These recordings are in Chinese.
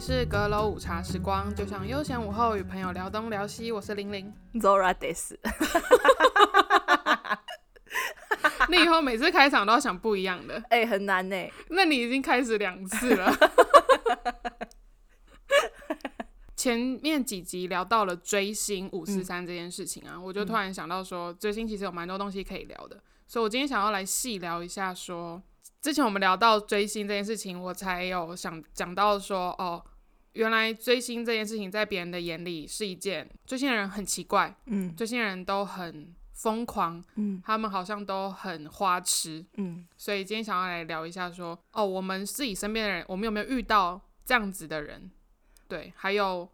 里是阁楼午茶时光，就像悠闲午后与朋友聊东聊西。我是玲玲，Zora des。你以后每次开场都要想不一样的，哎、欸，很难呢。那你已经开始两次了。前面几集聊到了追星五四三这件事情啊，嗯、我就突然想到说，追星其实有蛮多东西可以聊的，所以我今天想要来细聊一下说。之前我们聊到追星这件事情，我才有想讲到说，哦，原来追星这件事情在别人的眼里是一件追星的人很奇怪，嗯，追星的人都很疯狂，嗯，他们好像都很花痴，嗯，所以今天想要来聊一下说，哦，我们自己身边的人，我们有没有遇到这样子的人？对，还有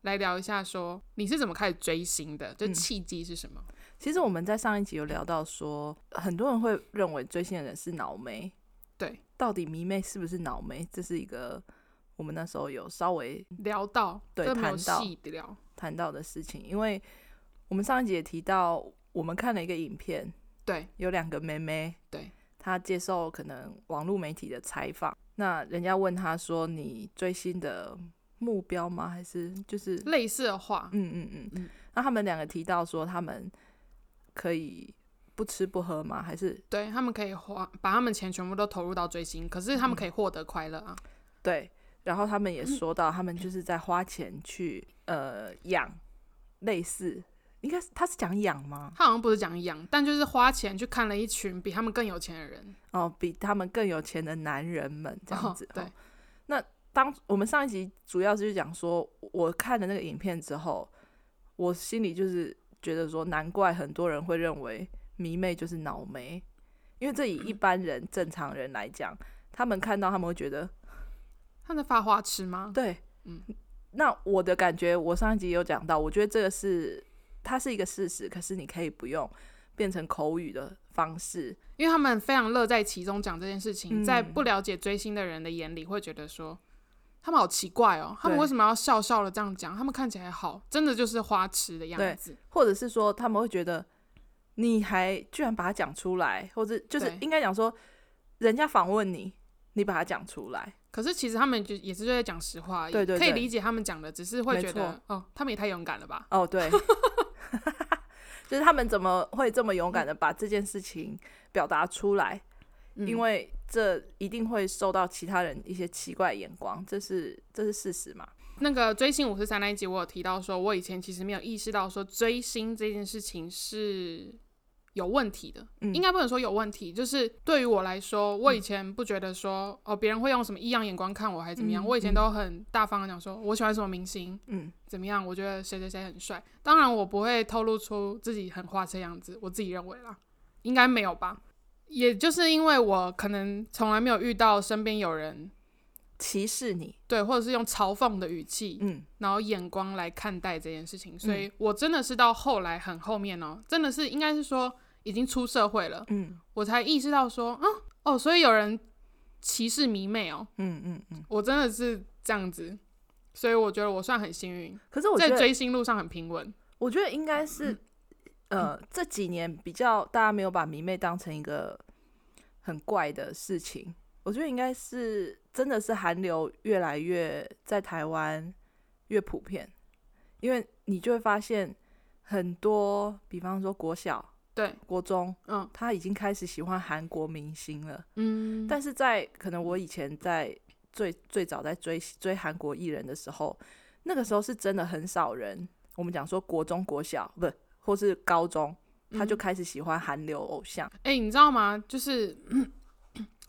来聊一下说，你是怎么开始追星的？就契机是什么？嗯，其实我们在上一集有聊到说，很多人会认为追星的人是脑没。对，到底迷妹是不是脑妹？这是一个我们那时候有稍微聊到，对，谈到聊谈到的事情。因为我们上一集也提到，我们看了一个影片，对，有两个妹妹，对，她接受可能网络媒体的采访，那人家问她说：“你追星的目标吗？还是就是类似的话？”嗯嗯嗯嗯。那他们两个提到说，他们可以。不吃不喝吗？还是对他们可以花把他们钱全部都投入到追星，可是他们可以获得快乐啊、嗯。对，然后他们也说到，他们就是在花钱去呃养类似，应该是他是讲养吗？他好像不是讲养，但就是花钱去看了一群比他们更有钱的人哦，比他们更有钱的男人们这样子。哦、对，那当我们上一集主要是讲说，我看了那个影片之后，我心里就是觉得说，难怪很多人会认为。迷妹就是脑没，因为这以一般人、嗯、正常人来讲，他们看到他们会觉得他在发花痴吗？对，嗯。那我的感觉，我上一集有讲到，我觉得这个是它是一个事实，可是你可以不用变成口语的方式，因为他们非常乐在其中讲这件事情，嗯、在不了解追星的人的眼里会觉得说他们好奇怪哦，他们为什么要笑笑的这样讲？他们看起来好，真的就是花痴的样子，或者是说他们会觉得。你还居然把它讲出来，或者就是应该讲说，人家访问你，你把它讲出来。可是其实他们就也是在讲实话对对对，可以理解他们讲的，只是会觉得哦，他们也太勇敢了吧？哦，对，就是他们怎么会这么勇敢的把这件事情表达出来？嗯，因为这一定会受到其他人一些奇怪眼光，这是这是事实嘛？那个追星五十三那一集，我有提到说，我以前其实没有意识到说追星这件事情是有问题的，嗯、应该不能说有问题，就是对于我来说，我以前不觉得说、嗯、哦，别人会用什么异样眼光看我，还是怎么样，嗯、我以前都很大方的讲说，我喜欢什么明星，嗯，怎么样，我觉得谁谁谁很帅，当然我不会透露出自己很花痴的样子，我自己认为啦，应该没有吧，也就是因为我可能从来没有遇到身边有人。歧视你，对，或者是用嘲讽的语气，嗯，然后眼光来看待这件事情，所以我真的是到后来很后面哦，真的是应该是说已经出社会了，嗯，我才意识到说，啊，哦，所以有人歧视迷妹哦，嗯嗯嗯，我真的是这样子，所以我觉得我算很幸运，可是我在追星路上很平稳，我觉得应该是，呃，这几年比较大家没有把迷妹当成一个很怪的事情。我觉得应该是真的是韩流越来越在台湾越普遍，因为你就会发现很多，比方说国小、对国中，嗯，他已经开始喜欢韩国明星了，嗯，但是在可能我以前在最最早在追追韩国艺人的时候，那个时候是真的很少人，我们讲说国中国小不或是高中，他就开始喜欢韩流偶像。哎、嗯欸，你知道吗？就是。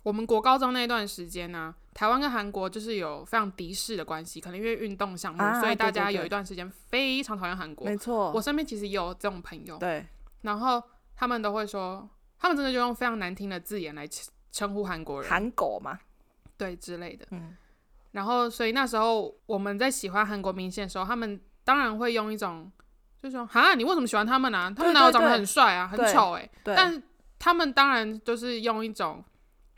我们国高中那段时间呢、啊，台湾跟韩国就是有非常敌视的关系，可能因为运动项目，啊、所以大家有一段时间非常讨厌韩国。没错，我身边其实也有这种朋友。对，然后他们都会说，他们真的就用非常难听的字眼来称呼韩国人，韩狗嘛，对之类的。嗯，然后所以那时候我们在喜欢韩国明星的时候，他们当然会用一种，就是说，哈，你为什么喜欢他们呢、啊？他们哪有长得很帅啊，很丑哎、欸。对，但他们当然就是用一种。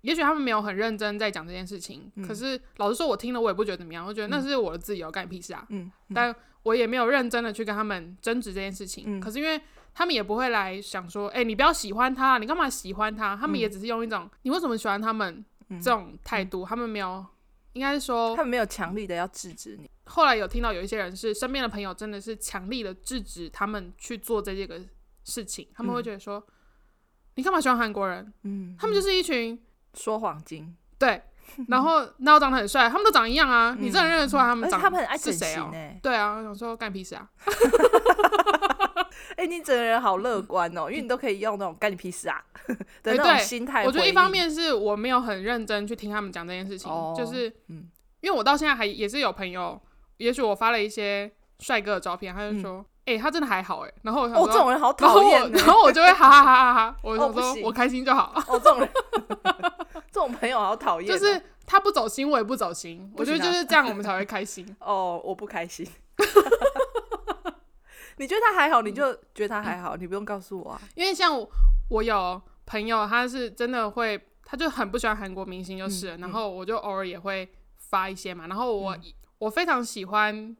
也许他们没有很认真在讲这件事情，嗯、可是老实说，我听了我也不觉得怎么样，我觉得那是我的自由，干你屁事啊！嗯嗯、但我也没有认真的去跟他们争执这件事情。嗯、可是因为他们也不会来想说，哎、欸，你不要喜欢他，你干嘛喜欢他？他们也只是用一种、嗯、你为什么喜欢他们这种态度，嗯、他们没有应该是说他们没有强力的要制止你。后来有听到有一些人是身边的朋友，真的是强力的制止他们去做这些个事情，他们会觉得说，嗯、你干嘛喜欢韩国人？嗯，他们就是一群说谎精。对，然后然后长得很帅，他们都长一样啊，你真的认得出来他们长？他们很爱整形哎。对啊，我想说干屁事啊！哎、欸，你整个人好乐观哦，因为你都可以用那种干你屁事啊 的那种心态。我觉得一方面是我没有很认真去听他们讲这件事情，哦、就是嗯，因为我到现在还也是有朋友，也许我发了一些帅哥的照片，他就说，哎、他真的还好哎，然后我想说，哦，这种人好讨厌，然后我就会哈哈哈哈哈，我就说我开心就好。哦，这种人，这种朋友好讨厌，就是他不走心，我也不走心，我觉得就是这样，我们才会开心。哦，我不开心。你觉得他还好，你就觉得他还好，嗯、你不用告诉我啊。因为像我，我有朋友，他是真的会，他就很不喜欢韩国明星，就是，嗯、然后我就偶尔也会发一些嘛。然后我、嗯、我非常喜欢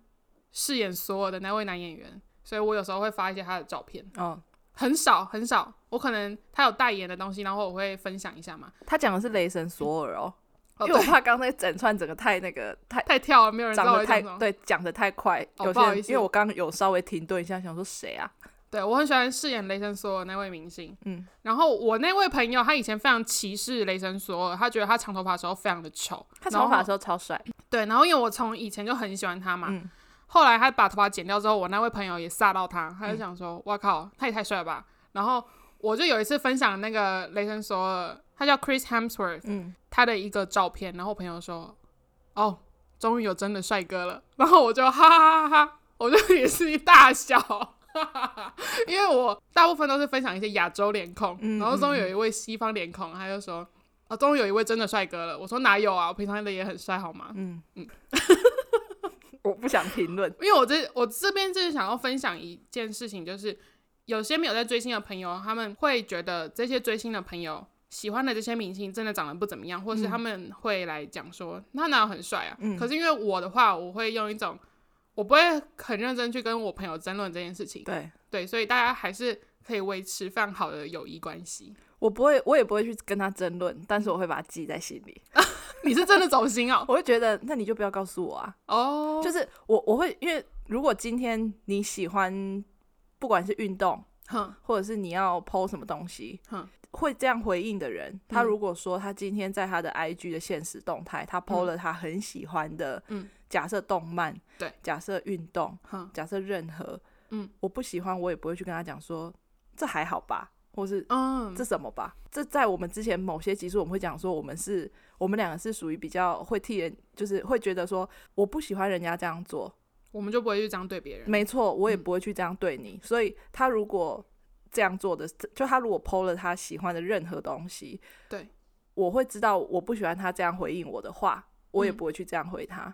饰演所有的那位男演员，所以我有时候会发一些他的照片。哦，很少很少，我可能他有代言的东西，然后我会分享一下嘛。他讲的是雷神索尔哦。因为我怕刚才整串整个太那个太太跳了，没有人知道太对讲的太快，有些人因为我刚刚有稍微停顿一下，想说谁啊？对，我很喜欢饰演雷神索尔那位明星，嗯，然后我那位朋友他以前非常歧视雷神索尔，他觉得他长头发的时候非常的丑，他长头发的时候超帅，对，然后因为我从以前就很喜欢他嘛，后来他把头发剪掉之后，我那位朋友也吓到他，他就想说，哇靠，他也太帅了吧，然后我就有一次分享那个雷神索尔。他叫 Chris Hemsworth，嗯，他的一个照片，然后我朋友说，哦，终于有真的帅哥了，然后我就哈哈哈哈，我就也是一大笑，哈哈哈，因为我大部分都是分享一些亚洲脸孔，嗯、然后终于有一位西方脸孔，他就说，哦，终于有一位真的帅哥了，我说哪有啊，我平常的也很帅好吗？嗯。嗯，我不想评论，因为我这我这边就是想要分享一件事情，就是有些没有在追星的朋友，他们会觉得这些追星的朋友。喜欢的这些明星真的长得不怎么样，或是他们会来讲说他哪有很帅啊？嗯、可是因为我的话，我会用一种我不会很认真去跟我朋友争论这件事情。对对，所以大家还是可以维持非常好的友谊关系。我不会，我也不会去跟他争论，但是我会把它记在心里。你是真的走心哦？我会觉得，那你就不要告诉我啊。哦，就是我我会因为如果今天你喜欢，不管是运动，哼，或者是你要 po 什么东西，哼。会这样回应的人，他如果说他今天在他的 IG 的现实动态，嗯、他 PO 了他很喜欢的，嗯，假设动漫，对，假设运动，嗯、假设任何，嗯，我不喜欢，我也不会去跟他讲说这还好吧，或是嗯，这什么吧，这在我们之前某些集数我们会讲说，我们是，我们两个是属于比较会替人，就是会觉得说我不喜欢人家这样做，我们就不会去这样对别人，没错，我也不会去这样对你，嗯、所以他如果。这样做的，就他如果 PO 了他喜欢的任何东西，对，我会知道我不喜欢他这样回应我的话，我也不会去这样回他。嗯、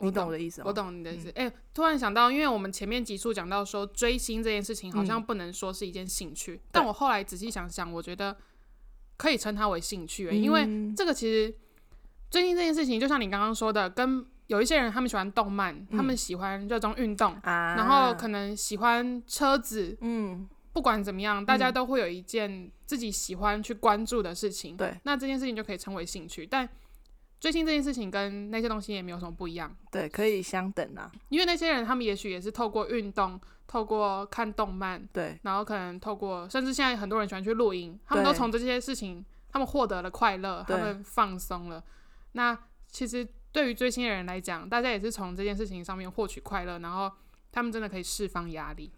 你懂我的意思吗？我懂你的意思。哎、嗯欸，突然想到，因为我们前面几处讲到说追星这件事情好像不能说是一件兴趣，嗯、但我后来仔细想想，我觉得可以称它为兴趣，嗯、因为这个其实追星这件事情，就像你刚刚说的，跟有一些人他们喜欢动漫，嗯、他们喜欢热衷运动，啊、然后可能喜欢车子，嗯。不管怎么样，大家都会有一件自己喜欢去关注的事情。对、嗯，那这件事情就可以称为兴趣。但追星这件事情跟那些东西也没有什么不一样。对，可以相等啊。因为那些人，他们也许也是透过运动，透过看动漫，对，然后可能透过，甚至现在很多人喜欢去露营，他们都从这些事情，他们获得了快乐，他们放松了。那其实对于追星的人来讲，大家也是从这件事情上面获取快乐，然后他们真的可以释放压力。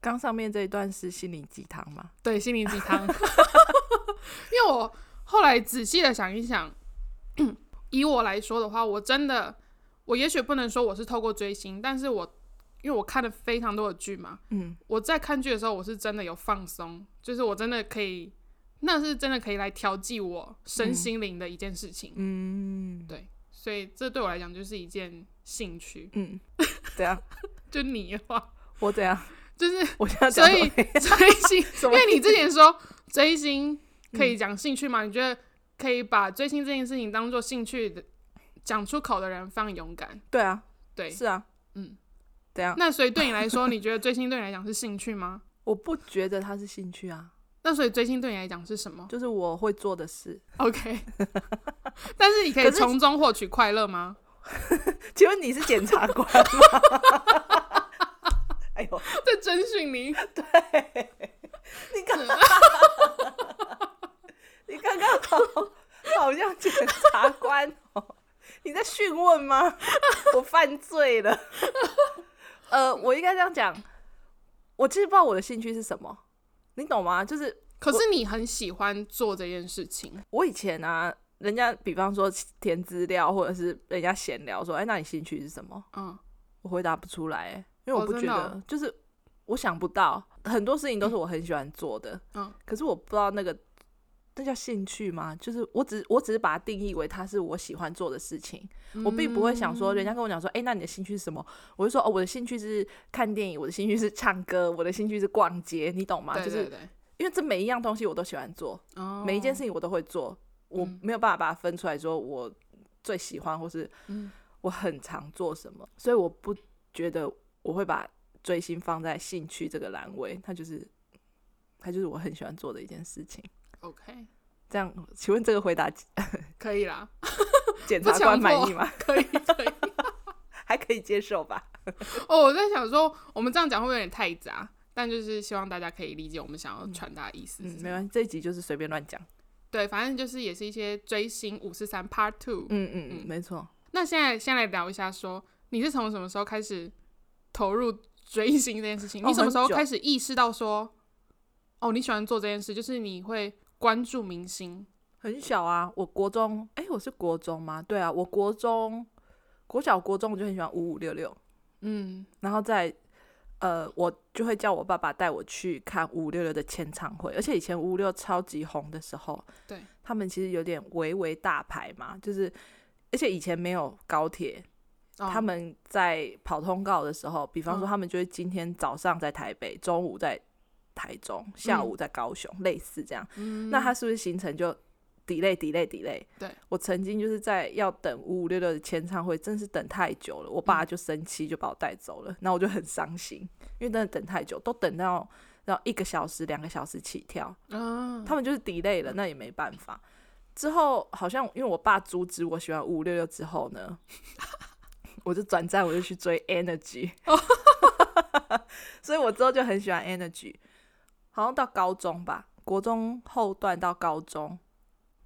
刚上面这一段是心灵鸡汤吗？对，心灵鸡汤。因为我后来仔细的想一想，以我来说的话，我真的，我也许不能说我是透过追星，但是我因为我看了非常多的剧嘛，嗯，我在看剧的时候，我是真的有放松，就是我真的可以，那是真的可以来调剂我身心灵的一件事情，嗯，对，所以这对我来讲就是一件兴趣，嗯，对啊，就你的话，我怎样？就是，我所以追星，因为你之前说追星可以讲兴趣嘛？你觉得可以把追星这件事情当做兴趣的讲出口的人非常勇敢。对啊，对，是啊，嗯，对啊。那所以对你来说，你觉得追星对你来讲是兴趣吗？我不觉得它是兴趣啊。那所以追星对你来讲是什么？就是我会做的事。OK，但是你可以从中获取快乐吗？请问你是检察官吗？哎呦，在征询你？对，你刚刚，你刚刚好，好像检察官哦。你在讯问吗？我犯罪了。呃，我应该这样讲，我其实不知道我的兴趣是什么。你懂吗？就是，可是你很喜欢做这件事情。我以前啊，人家比方说填资料，或者是人家闲聊说，哎，那你兴趣是什么？嗯，我回答不出来，因为我不觉得，哦、就是我想不到，很多事情都是我很喜欢做的。嗯，可是我不知道那个。这叫兴趣吗？就是我只我只是把它定义为它是我喜欢做的事情，嗯、我并不会想说，人家跟我讲说，哎、欸，那你的兴趣是什么？我就说，哦，我的兴趣是看电影，我的兴趣是唱歌，我的兴趣是逛街，你懂吗？就是因为这每一样东西我都喜欢做，哦、每一件事情我都会做，我没有办法把它分出来说我最喜欢或是我很常做什么，所以我不觉得我会把追星放在兴趣这个栏位，它就是它就是我很喜欢做的一件事情。OK，这样，请问这个回答 可以啦？检察官满意吗？可以，可以，还可以接受吧？哦，我在想说，我们这样讲会不会有点太杂？但就是希望大家可以理解我们想要传达的意思。嗯，没关系，这一集就是随便乱讲。对，反正就是也是一些追星五四三 Part Two。嗯嗯嗯，没错。那现在先来聊一下说，说你是从什么时候开始投入追星这件事情？你什么时候开始意识到说，哦，你喜欢做这件事，就是你会。关注明星。很小啊，我国中，哎、欸，我是国中吗？对啊，我国中、国小、国中我就很喜欢五五六六，嗯，然后在呃，我就会叫我爸爸带我去看五五六六的签唱会，而且以前五五六超级红的时候，对，他们其实有点微微大牌嘛，就是而且以前没有高铁，哦、他们在跑通告的时候，比方说他们就会今天早上在台北，中午在。台中下午在高雄，嗯、类似这样，嗯、那他是不是行程就 delay delay delay？对，我曾经就是在要等五五六六的签唱会，真是等太久了，我爸就生气，就把我带走了。那、嗯、我就很伤心，因为真的等太久，都等到然后一个小时、两个小时起跳，嗯、他们就是 delay 了，那也没办法。之后好像因为我爸阻止我喜欢五五六六之后呢，我就转战，我就去追 Energy，所以我之后就很喜欢 Energy。好像到高中吧，国中后段到高中，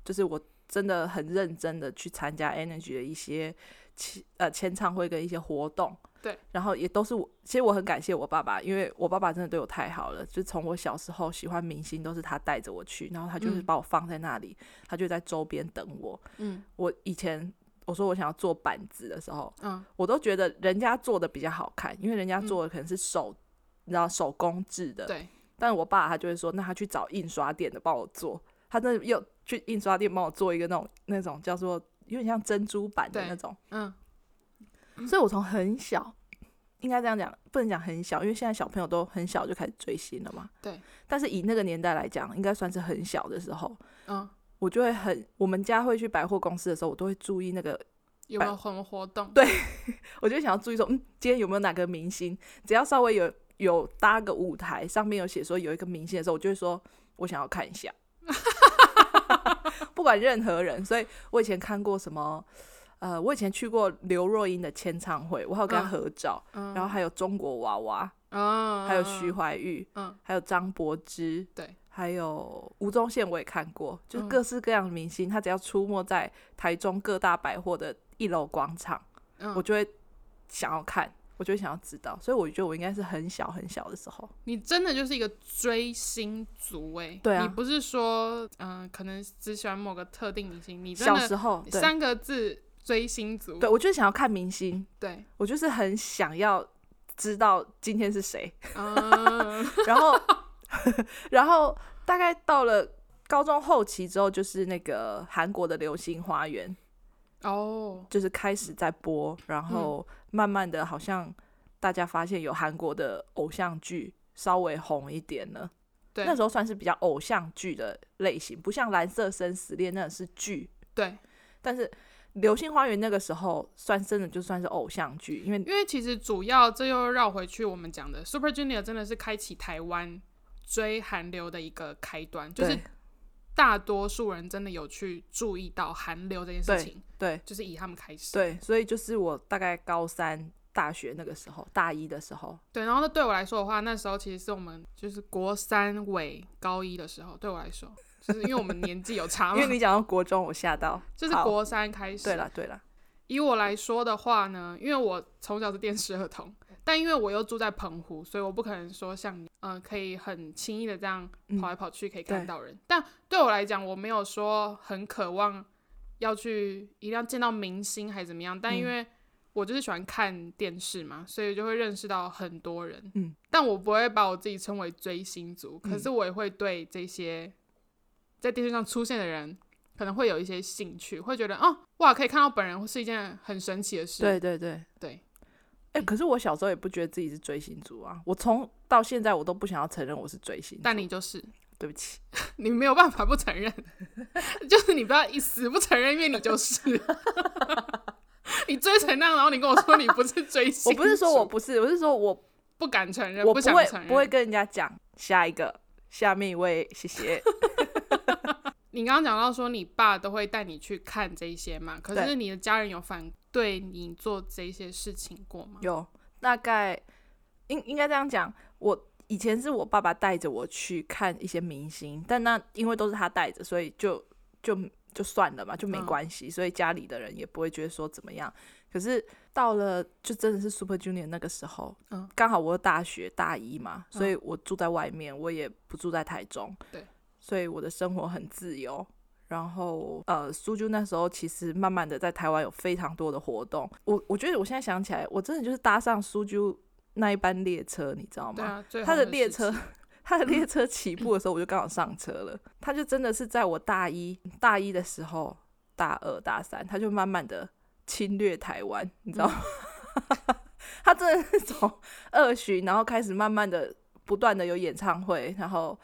就是我真的很认真的去参加 Energy 的一些签呃签唱会跟一些活动。对，然后也都是我，其实我很感谢我爸爸，因为我爸爸真的对我太好了。就从我小时候喜欢明星，都是他带着我去，然后他就是把我放在那里，嗯、他就在周边等我。嗯，我以前我说我想要做板子的时候，嗯，我都觉得人家做的比较好看，因为人家做的可能是手，嗯、你知道手工制的。对。但是我爸他就会说，那他去找印刷店的帮我做，他真的又去印刷店帮我做一个那种那种叫做有点像珍珠版的那种，嗯，所以我从很小，应该这样讲，不能讲很小，因为现在小朋友都很小就开始追星了嘛，对。但是以那个年代来讲，应该算是很小的时候，嗯，我就会很，我们家会去百货公司的时候，我都会注意那个有没有什么活动，对，我就想要注意说，嗯，今天有没有哪个明星，只要稍微有。有搭个舞台，上面有写说有一个明星的时候，我就会说，我想要看一下，不管任何人。所以我以前看过什么，呃，我以前去过刘若英的签唱会，我还有跟她合照，嗯、然后还有中国娃娃，嗯、还有徐怀钰，嗯、还有张柏芝，对，还有吴宗宪，我也看过，就是各式各样的明星，他只要出没在台中各大百货的一楼广场，嗯、我就会想要看。我就想要知道，所以我觉得我应该是很小很小的时候。你真的就是一个追星族哎、欸，对啊，你不是说嗯、呃，可能只喜欢某个特定明星，你真的小时候三个字追星族。对，我就是想要看明星，对我就是很想要知道今天是谁。嗯、然后 然后大概到了高中后期之后，就是那个韩国的《流星花园》。哦，oh, 就是开始在播，然后慢慢的，好像大家发现有韩国的偶像剧稍微红一点了。对，那时候算是比较偶像剧的类型，不像《蓝色生死恋》那是剧。对，但是《流星花园》那个时候算真的就算是偶像剧，因为因为其实主要这又绕回去我们讲的 Super Junior 真的是开启台湾追韩流的一个开端，就是大多数人真的有去注意到寒流这件事情，对，对就是以他们开始，对，所以就是我大概高三、大学那个时候，大一的时候，对，然后那对我来说的话，那时候其实是我们就是国三尾高一的时候，对我来说，就是因为我们年纪有差嘛，因为你讲到国中，我吓到，就是国三开始，对了，对了。以我来说的话呢，因为我从小是电视儿童，但因为我又住在澎湖，所以我不可能说像你，嗯、呃，可以很轻易的这样跑来跑去可以看到人。嗯、但对我来讲，我没有说很渴望要去一定要见到明星还是怎么样。但因为我就是喜欢看电视嘛，所以就会认识到很多人。嗯，但我不会把我自己称为追星族，可是我也会对这些在电视上出现的人。可能会有一些兴趣，会觉得哦，哇，可以看到本人是一件很神奇的事。对对对对。哎、欸，可是我小时候也不觉得自己是追星族啊，我从到现在我都不想要承认我是追星。但你就是，对不起，你没有办法不承认，就是你不要一死不承认，因为你就是，你追成那样，然后你跟我说你不是追星，我不是说我不是，我是说我不敢承认，我不会不想承认，不会跟人家讲。下一个，下面一位，谢谢。你刚刚讲到说你爸都会带你去看这些嘛？可是你的家人有反对你做这些事情过吗？有，大概应应该这样讲。我以前是我爸爸带着我去看一些明星，但那因为都是他带着，所以就就就算了嘛，就没关系。嗯。所以家里的人也不会觉得说怎么样。可是到了就真的是 Super Junior 那个时候，嗯，刚好我大学大一嘛，所以我住在外面，我也不住在台中。对。所以我的生活很自由，然后呃，苏啾那时候其实慢慢的在台湾有非常多的活动。我我觉得我现在想起来，我真的就是搭上苏啾那一班列车，你知道吗？对啊，他的列车，他的列车起步的时候，我就刚好上车了。他就真的是在我大一大一的时候，大二大三，他就慢慢的侵略台湾，你知道吗？嗯、他真的是从二巡，然后开始慢慢的不断的有演唱会，然后。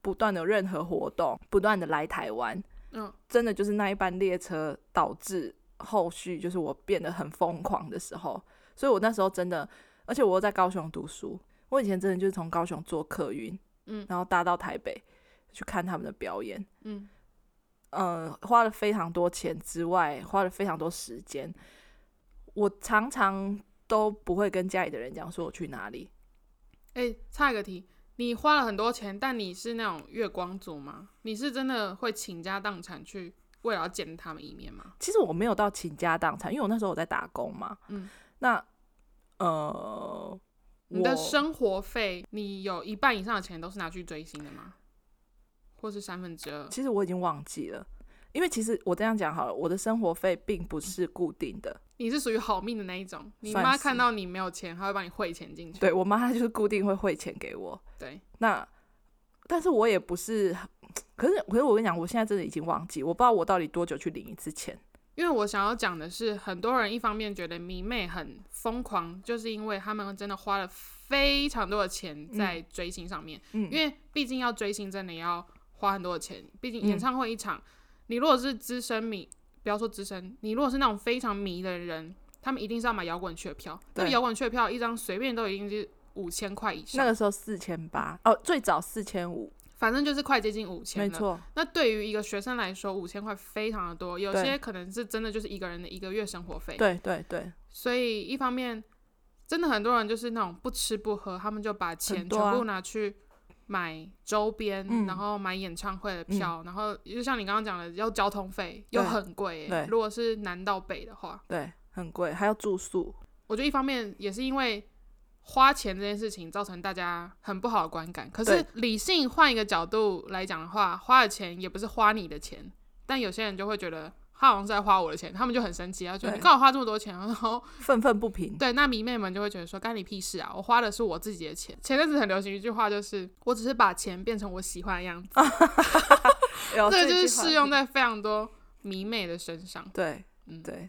不断的任何活动，不断的来台湾，嗯，真的就是那一班列车导致后续就是我变得很疯狂的时候，所以我那时候真的，而且我又在高雄读书，我以前真的就是从高雄坐客运，嗯，然后搭到台北去看他们的表演，嗯，呃，花了非常多钱之外，花了非常多时间，我常常都不会跟家里的人讲说我去哪里，哎，差一个题。你花了很多钱，但你是那种月光族吗？你是真的会倾家荡产去为了要见他们一面吗？其实我没有到倾家荡产，因为我那时候我在打工嘛。嗯，那呃，你的生活费，你有一半以上的钱都是拿去追星的吗？或是三分之二？其实我已经忘记了。因为其实我这样讲好了，我的生活费并不是固定的。你是属于好命的那一种，你妈看到你没有钱，她会帮你汇钱进去。对，我妈她就是固定会汇钱给我。对，那但是我也不是，可是可是我跟你讲，我现在真的已经忘记，我不知道我到底多久去领一次钱。因为我想要讲的是，很多人一方面觉得迷妹很疯狂，就是因为他们真的花了非常多的钱在追星上面。嗯，因为毕竟要追星真的要花很多的钱，毕竟演唱会一场。嗯你如果是资深迷，不要说资深，你如果是那种非常迷的人，他们一定是要买摇滚区的票。那，摇滚区的票一张随便都已经是五千块以上。那个时候四千八，哦，最早四千五，反正就是快接近五千。没错。那对于一个学生来说，五千块非常的多，有些可能是真的就是一个人的一个月生活费。对对对。所以一方面，真的很多人就是那种不吃不喝，他们就把钱全部拿去。买周边、嗯，然后买演唱会的票，嗯、然后就像你刚刚讲的，要交通费又很贵。对，如果是南到北的话，对，很贵，还要住宿。我觉得一方面也是因为花钱这件事情造成大家很不好的观感。可是理性换一个角度来讲的话，花的钱也不是花你的钱，但有些人就会觉得。他好像是在花我的钱，他们就很生气，他觉得你干嘛花这么多钱，然后愤愤不平。对，那迷妹们就会觉得说，干你屁事啊！我花的是我自己的钱。前阵子很流行一句话，就是我只是把钱变成我喜欢的样子。这个就是适用在非常多迷妹的身上。对，嗯，对，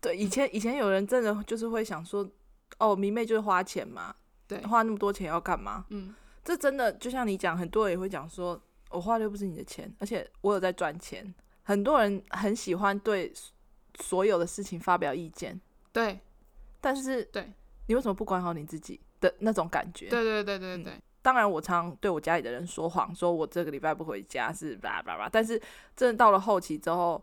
对。以前以前有人真的就是会想说，哦，迷妹就是花钱嘛，对，花那么多钱要干嘛？嗯，这真的就像你讲，很多人也会讲说，我花的又不是你的钱，而且我有在赚钱。很多人很喜欢对所有的事情发表意见，对，但是对，你为什么不管好你自己的那种感觉？对对对对对，当然我常对我家里的人说谎，说我这个礼拜不回家是吧吧吧。但是真的到了后期之后，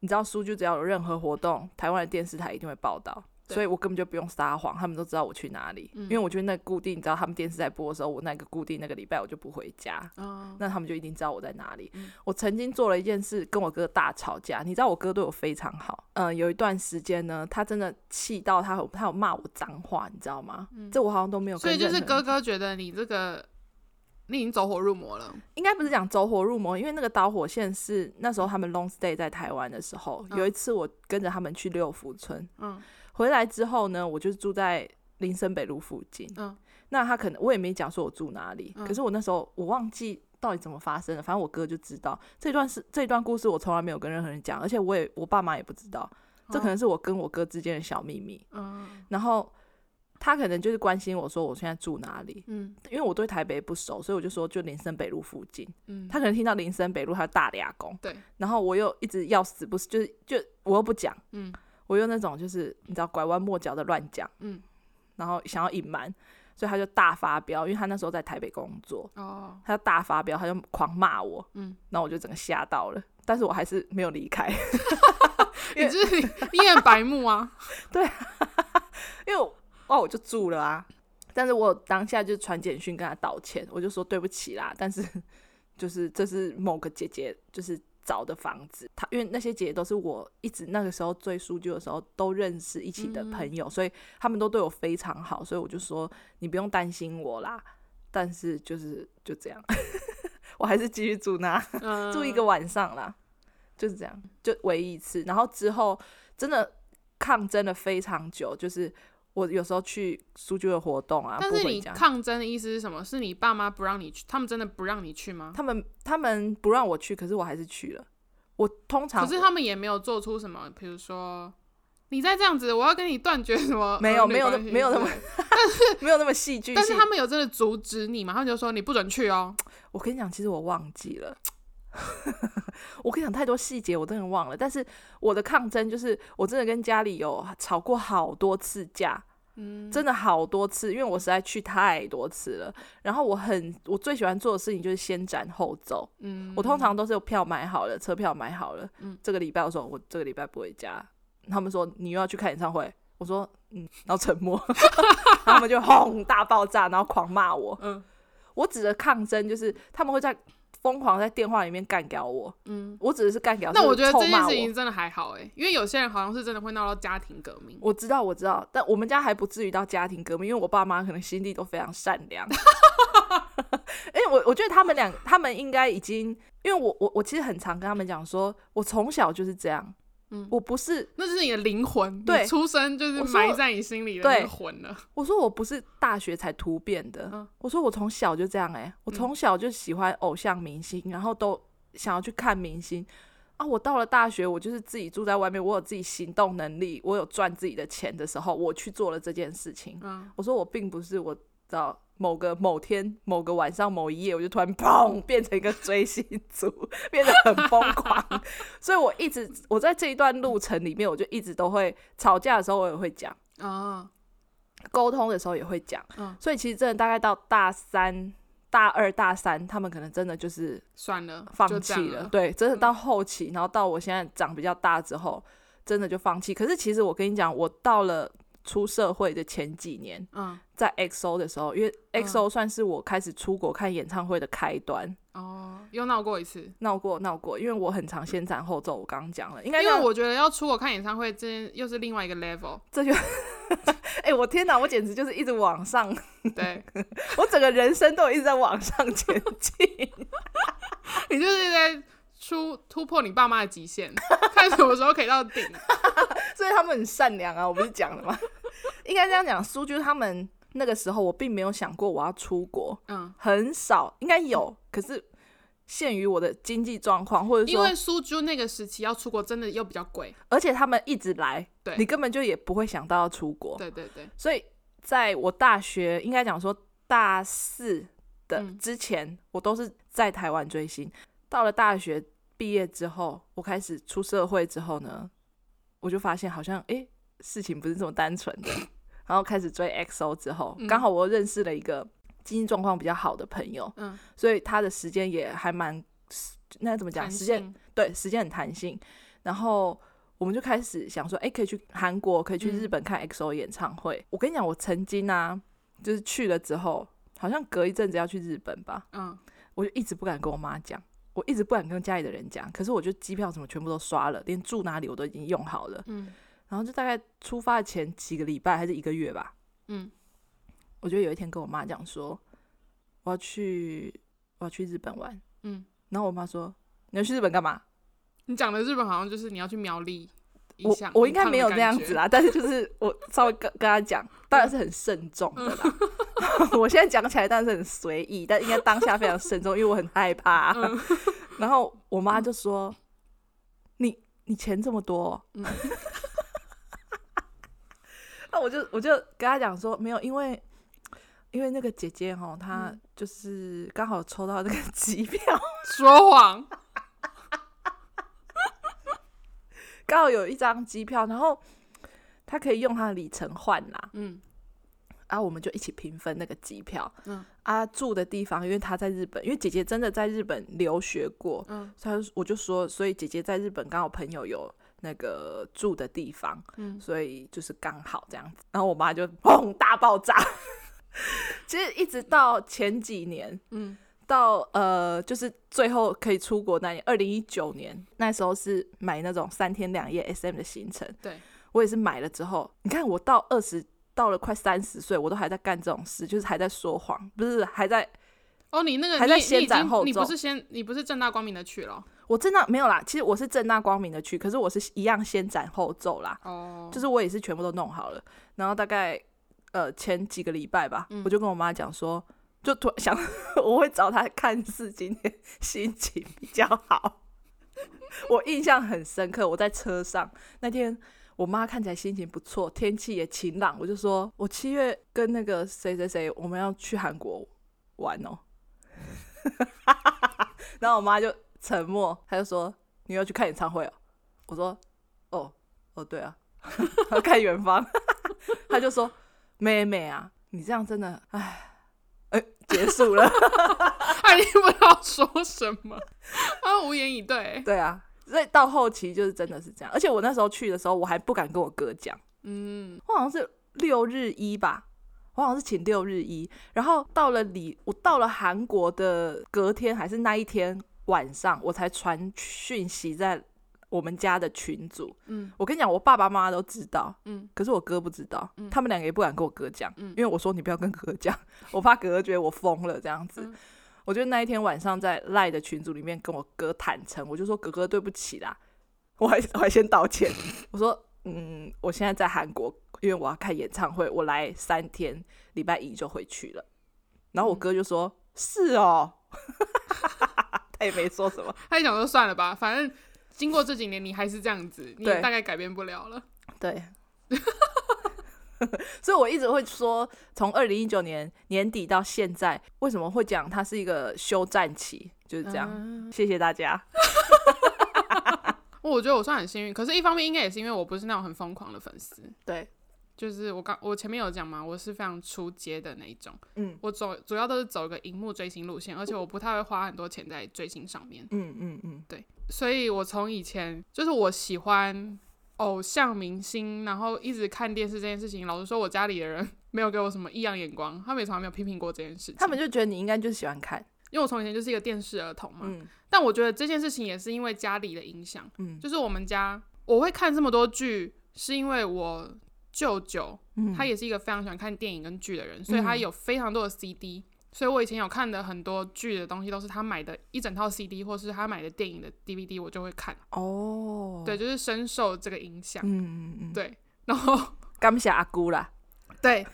你知道书就只要有任何活动，台湾的电视台一定会报道。所以我根本就不用撒谎，他们都知道我去哪里。嗯、因为我觉得那固定，你知道他们电视在播的时候，我那个固定那个礼拜我就不回家，哦、那他们就一定知道我在哪里。嗯、我曾经做了一件事，跟我哥大吵架。你知道我哥对我非常好，嗯、呃，有一段时间呢，他真的气到他有他有骂我脏话，你知道吗？嗯、这我好像都没有。所以就是哥哥觉得你这个你已经走火入魔了，应该不是讲走火入魔，因为那个导火线是那时候他们 long stay 在台湾的时候，嗯、有一次我跟着他们去六福村，嗯。回来之后呢，我就住在林森北路附近。嗯，那他可能我也没讲说我住哪里，嗯、可是我那时候我忘记到底怎么发生的，反正我哥就知道这段是这段故事，我从来没有跟任何人讲，而且我也我爸妈也不知道，这可能是我跟我哥之间的小秘密。嗯，然后他可能就是关心我说我现在住哪里，嗯，因为我对台北不熟，所以我就说就林森北路附近。嗯，他可能听到林森北路，他大俩工，对，然后我又一直要死不死，就是就我又不讲，嗯。我用那种就是你知道拐弯抹角的乱讲，嗯，然后想要隐瞒，所以他就大发飙，因为他那时候在台北工作，哦，他就大发飙，他就狂骂我，嗯，然后我就整个吓到了，但是我还是没有离开，你就是你也很白目啊，对，因为哦我就住了啊，但是我当下就传简讯跟他道歉，我就说对不起啦，但是 就是这是某个姐姐就是。找的房子，他因为那些姐姐都是我一直那个时候追书剧的时候都认识一起的朋友，嗯、所以他们都对我非常好，所以我就说你不用担心我啦。但是就是就这样，我还是继续住那，嗯、住一个晚上啦，就是这样，就唯一一次。然后之后真的抗争了非常久，就是。我有时候去书局的活动啊，但是你抗争的意思是什么？是你爸妈不让你去？他们真的不让你去吗？他们他们不让我去，可是我还是去了。我通常可是他们也没有做出什么，比如说你再这样子，我要跟你断绝什么？没有没有没有那么，但是没有那么戏剧。但是他们有真的阻止你吗？他们就说你不准去哦。我跟你讲，其实我忘记了。我跟你讲太多细节，我真的忘了。但是我的抗争就是，我真的跟家里有吵过好多次架。真的好多次，因为我实在去太多次了。然后我很，我最喜欢做的事情就是先斩后奏。嗯，我通常都是有票买好了，车票买好了。嗯，这个礼拜我说我这个礼拜不回家，他们说你又要去看演唱会，我说嗯，然后沉默，他们就轰大爆炸，然后狂骂我。嗯，我指的抗争就是他们会在。疯狂在电话里面干掉我，嗯，我只是干掉。那我觉得这件事情真的还好哎，因为有些人好像是真的会闹到家庭革命。我知道，我知道，但我们家还不至于到家庭革命，因为我爸妈可能心地都非常善良。哎、欸，我我觉得他们两，他们应该已经，因为我我我其实很常跟他们讲说，我从小就是这样。嗯，我不是，那就是你的灵魂，对，出生就是埋在你心里的那个魂了。我说我不是大学才突变的，嗯、我说我从小就这样、欸，哎，我从小就喜欢偶像明星，嗯、然后都想要去看明星啊。我到了大学，我就是自己住在外面，我有自己行动能力，我有赚自己的钱的时候，我去做了这件事情。嗯，我说我并不是我知道。某个某天某个晚上某一夜，我就突然砰变成一个追星族，变得很疯狂。所以我一直我在这一段路程里面，我就一直都会吵架的时候我也会讲啊，沟通的时候也会讲。嗯，所以其实真的大概到大三、大二、大三，他们可能真的就是算了，放弃了。对，真的到后期，然后到我现在长比较大之后，真的就放弃。可是其实我跟你讲，我到了。出社会的前几年，嗯，在 XO 的时候，因为 XO 算是我开始出国看演唱会的开端。哦，又闹过一次，闹过闹过，因为我很常先斩后奏。我刚刚讲了，应该因为我觉得要出国看演唱会，这又是另外一个 level。这就，哎、欸，我天哪，我简直就是一直往上，对 我整个人生都一直在往上前进。你就是在出突破你爸妈的极限，看什么时候可以到顶。所以他们很善良啊，我不是讲了吗？应该这样讲，苏就是他们那个时候，我并没有想过我要出国，嗯，很少，应该有，可是限于我的经济状况，或者说，因为苏军那个时期要出国真的又比较贵，而且他们一直来，对，你根本就也不会想到要出国，对对对，所以在我大学应该讲说大四的之前，嗯、我都是在台湾追星，到了大学毕业之后，我开始出社会之后呢，我就发现好像哎、欸，事情不是这么单纯的。然后开始追 XO 之后，刚好我又认识了一个经济状况比较好的朋友，嗯，所以他的时间也还蛮，那怎么讲？时间对，时间很弹性。然后我们就开始想说，哎，可以去韩国，可以去日本看 XO 演唱会。嗯、我跟你讲，我曾经啊，就是去了之后，好像隔一阵子要去日本吧，嗯，我就一直不敢跟我妈讲，我一直不敢跟家里的人讲。可是我就机票什么全部都刷了，连住哪里我都已经用好了，嗯。然后就大概出发前几个礼拜还是一个月吧，嗯，我就有一天跟我妈讲说，我要去，我要去日本玩，嗯。然后我妈说，你要去日本干嘛？你讲的日本好像就是你要去苗栗，我我应该没有这样子啦，但是就是我稍微跟跟他讲，当然是很慎重的啦。嗯、我现在讲起来当然是很随意，但应该当下非常慎重，因为我很害怕。嗯、然后我妈就说：“你你钱这么多。嗯” 那我就我就跟他讲说，没有，因为因为那个姐姐哈，她就是刚好抽到那个 机票，说谎。刚好有一张机票，然后她可以用她的里程换啦。嗯，然后我们就一起平分那个机票。嗯，啊，住的地方，因为他在日本，因为姐姐真的在日本留学过。嗯，他我就说，所以姐姐在日本刚好朋友有那个住的地方。嗯，所以就是刚好这样子。然后我妈就砰 大爆炸。其实一直到前几年，嗯。到呃，就是最后可以出国那年，二零一九年那时候是买那种三天两夜 SM 的行程。对，我也是买了之后，你看我到二十，到了快三十岁，我都还在干这种事，就是还在说谎，不是还在哦，你那个还在先斩后奏，你不是先，你不是正大光明的去了？我正大没有啦，其实我是正大光明的去，可是我是一样先斩后奏啦。哦，就是我也是全部都弄好了，然后大概呃前几个礼拜吧，嗯、我就跟我妈讲说。就突然想，我会找她看似今天心情比较好。我印象很深刻，我在车上那天，我妈看起来心情不错，天气也晴朗。我就说，我七月跟那个谁谁谁，我们要去韩国玩哦。然后我妈就沉默，他就说：“你要去看演唱会哦。”我说：“哦，哦，对啊，要看远方。”他就说：“妹妹啊，你这样真的，哎。”哎、欸，结束了，他已经不知道说什么，他无言以对。对啊，所以到后期就是真的是这样。而且我那时候去的时候，我还不敢跟我哥讲。嗯，我好像是六日一吧，我好像是请六日一。然后到了里，我到了韩国的隔天还是那一天晚上，我才传讯息在。我们家的群组，嗯，我跟你讲，我爸爸妈妈都知道，嗯，可是我哥不知道，嗯，他们两个也不敢跟我哥讲，嗯，因为我说你不要跟哥哥讲，我怕哥哥觉得我疯了这样子。嗯，我就那一天晚上在赖的群组里面跟我哥坦诚，我就说哥哥对不起啦，我还我还先道歉，我说嗯，我现在在韩国，因为我要看演唱会，我来三天，礼拜一就回去了。然后我哥就说，嗯，是哦，他也没说什么，他一讲说算了吧，反正。经过这几年，你还是这样子，你也大概改变不了了。对，所以我一直会说，从二零一九年年底到现在，为什么会讲它是一个休战期，就是这样。嗯、谢谢大家。我觉得我算很幸运，可是一方面应该也是因为我不是那种很疯狂的粉丝。对，就是我刚我前面有讲嘛，我是非常出街的那一种。嗯，我走主要都是走一个荧幕追星路线，而且我不太会花很多钱在追星上面。嗯嗯嗯，对。所以，我从以前就是我喜欢偶像明星，然后一直看电视这件事情。老实说，我家里的人 没有给我什么异样眼光，他们也从来没有批评过这件事情。他们就觉得你应该就是喜欢看，因为我从以前就是一个电视儿童嘛。嗯。但我觉得这件事情也是因为家里的影响。嗯。就是我们家我会看这么多剧，是因为我舅舅，嗯，他也是一个非常喜欢看电影跟剧的人，所以他有非常多的 CD。所以我以前有看的很多剧的东西，都是他买的一整套 CD，或是他买的电影的 DVD，我就会看。哦，对，就是深受这个影响。嗯嗯嗯，对。然后，感谢阿姑啦。对。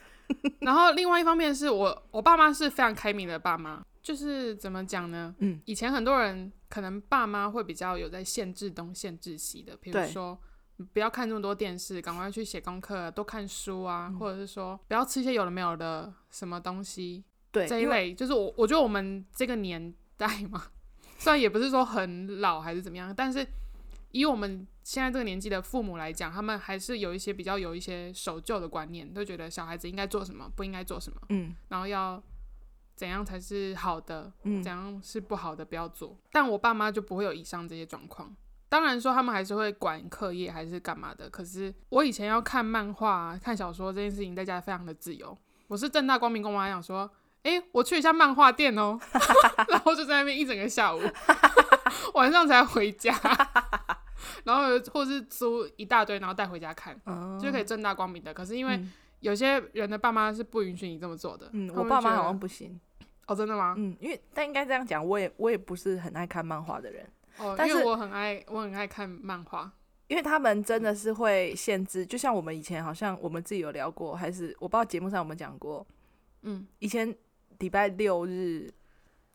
然后，另外一方面是我，我爸妈是非常开明的爸妈。就是怎么讲呢？嗯。以前很多人可能爸妈会比较有在限制东、限制西的，比如说不要看那么多电视，赶快去写功课，多看书啊，嗯、或者是说不要吃一些有的没有的什么东西。对，这一类就是我，我觉得我们这个年代嘛，虽然也不是说很老还是怎么样，但是以我们现在这个年纪的父母来讲，他们还是有一些比较有一些守旧的观念，都觉得小孩子应该做什么，不应该做什么，嗯，然后要怎样才是好的，嗯怎样是不好的，不要做。但我爸妈就不会有以上这些状况。当然说他们还是会管课业还是干嘛的。可是我以前要看漫画、看小说这件事情，在家非常的自由。我是正大光明跟我妈讲说，哎，我去一下漫画店哦，然后就在那边一整个下午，晚上才回家。然后或是租一大堆，然后带回家看，嗯、就可以正大光明的。可是因为有些人的爸妈是不允许你这么做的。嗯，我爸妈好像不行。哦，真的吗？嗯，因为但应该这样讲，我也我也不是很爱看漫画的人。哦，但是因为我很爱我很爱看漫画，因为他们真的是会限制，就像我们以前好像我们自己有聊过，还是我不知道节目上有没有讲过。嗯，以前礼拜六日。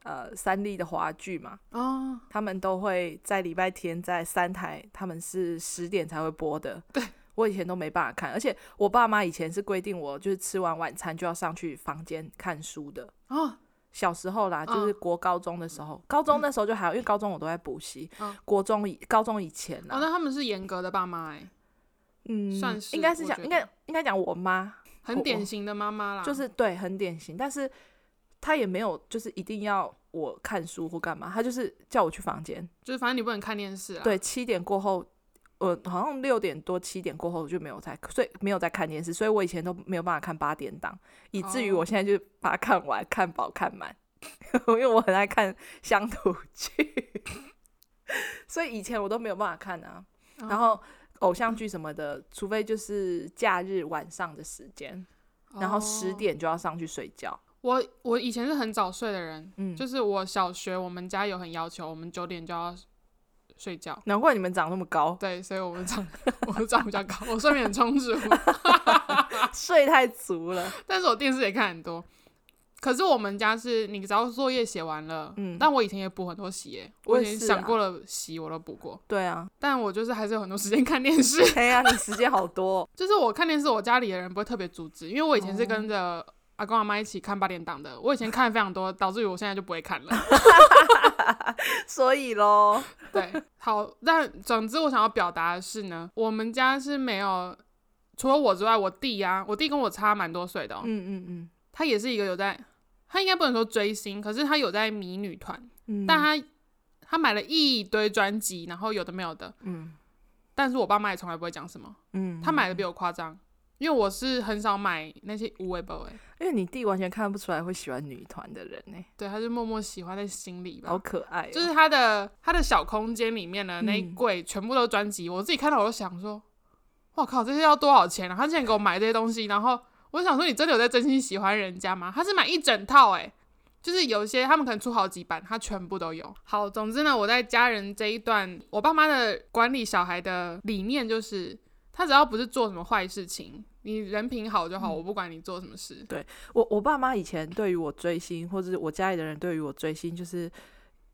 呃，三立的华剧嘛，哦，他们都会在礼拜天在三台，他们是十点才会播的。对，我以前都没办法看，而且我爸妈以前是规定我就是吃完晚餐就要上去房间看书的。哦，小时候啦，就是国高中的时候，哦、高中那时候就还好，因为高中我都在补习。嗯、国中以高中以前啦，哦，那他们是严格的爸妈哎、欸，嗯，算是应该是讲应该应该讲我妈很典型的妈妈啦，就是对很典型，但是她也没有就是一定要。我看书或干嘛，她就是叫我去房间，就是反正你不能看电视啊。对，七点过后，我好像六点多七点过后就没有在，所以没有在看电视，所以我以前都没有办法看八点档，以至于我现在就把它看完，看饱看满，因为我很爱看乡土剧，所以以前我都没有办法看啊。然后偶像剧什么的，除非就是假日晚上的时间，然后十点就要上去睡觉。我我以前是很早睡的人，嗯，就是我小学我们家有很要求，我们九点就要睡觉。难怪你们长那么高。对，所以我们长 我们长比较高，我睡眠很充足，睡太足了。但是我电视也看很多。可是我们家是你只要作业写完了，嗯，但我以前也补很多习耶，我以前想过了习我都补过。对啊，但我就是还是有很多时间看电视。对啊，你时间好多。就是我看电视，我家里的人不会特别阻止，因为我以前是跟着。阿公阿妈一起看八点档的，我以前看的非常多，导致于我现在就不会看了。所以咯，对，好，但总之我想要表达的是呢，我们家是没有除了我之外，我弟啊，我弟跟我差蛮多岁的哦。嗯嗯嗯，他也是一个有在，他应该不能说追星，可是他有在迷女团，嗯，但他他买了一堆专辑，然后有的没有的，嗯，但是我爸妈也从来不会讲什么，嗯，他买的比我夸张。因为我是很少买那些无为不为，因为你弟完全看不出来会喜欢女团的人呢。对，他就默默喜欢在心里吧。好可爱哦，就是他的他的小空间里面的那一柜全部都是专辑，嗯，我自己看到我都想说，哇靠，这些要多少钱啊？他竟然给我买这些东西，然后我想说，你真的有在真心喜欢人家吗？他是买一整套哎，就是有一些他们可能出好几版，他全部都有。好，总之呢，我在家人这一段，我爸妈的管理小孩的理念就是，他只要不是做什么坏事情。你人品好就好，嗯，我不管你做什么事。对，我，我爸妈以前对于我追星，或者是我家里的人对于我追星，就是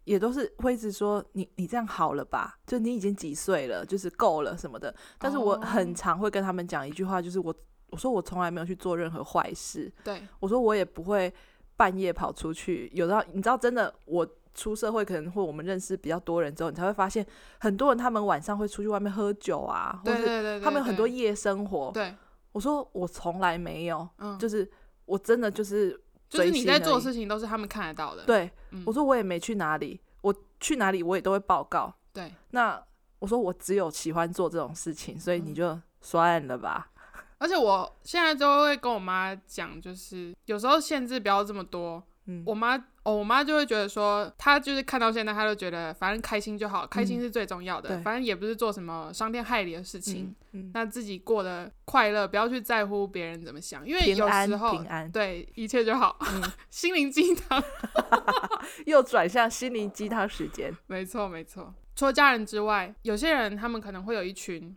也都是会一直说你你这样好了吧？就你已经几岁了，就是够了什么的。但是我很常会跟他们讲一句话，就是我我说我从来没有去做任何坏事。对，我说我也不会半夜跑出去。有的你知道，真的我出社会，可能会我们认识比较多人之后，你才会发现很多人他们晚上会出去外面喝酒啊，或者他们有很多夜生活。对。对我说我从来没有，嗯，就是我真的就是，就是你在做的事情都是他们看得到的。对，嗯，我说我也没去哪里，我去哪里我也都会报告。对，那我说我只有喜欢做这种事情，所以你就算了吧。嗯，而且我现在都会跟我妈讲，就是有时候限制不要这么多。嗯，我妈哦，我妈就会觉得说，她就是看到现在，她就觉得反正开心就好，开心是最重要的。嗯，反正也不是做什么伤天害理的事情，嗯嗯，那自己过得快乐，不要去在乎别人怎么想，因为有时候平安，对一切就好。嗯，心灵鸡汤 又转向心灵鸡汤时间。没错没错，除了家人之外，有些人他们可能会有一群。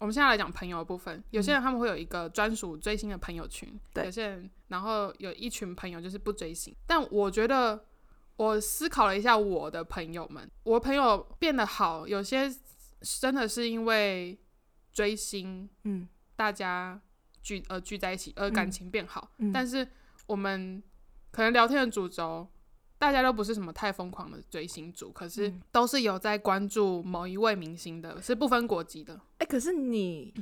我们现在来讲朋友的部分，有些人他们会有一个专属追星的朋友群，对、嗯，有些人然后有一群朋友就是不追星。但我觉得，我思考了一下我的朋友们，我的朋友变得好，有些真的是因为追星，嗯，大家聚呃聚在一起而感情变好。嗯、但是我们可能聊天的主轴。大家都不是什么太疯狂的追星族，可是都是有在关注某一位明星的，是不分国籍的。哎、欸，可是你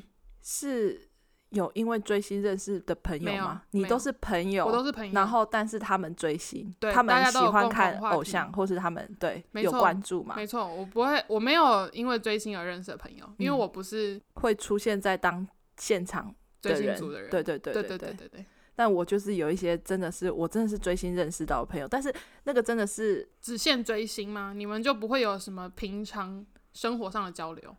是有因为追星认识的朋友吗？你都是朋友，我都是朋友。然后，但是他们追星，对，他们喜欢看偶像，或是他们对有关注嘛？没错，我不会，我没有因为追星而认识的朋友，因为我不是会出现在当现场追星族的人。对对对对对对对对。但我就是有一些真的是我真的是追星认识到的朋友，但是那个真的是只限追星吗？你们就不会有什么平常生活上的交流？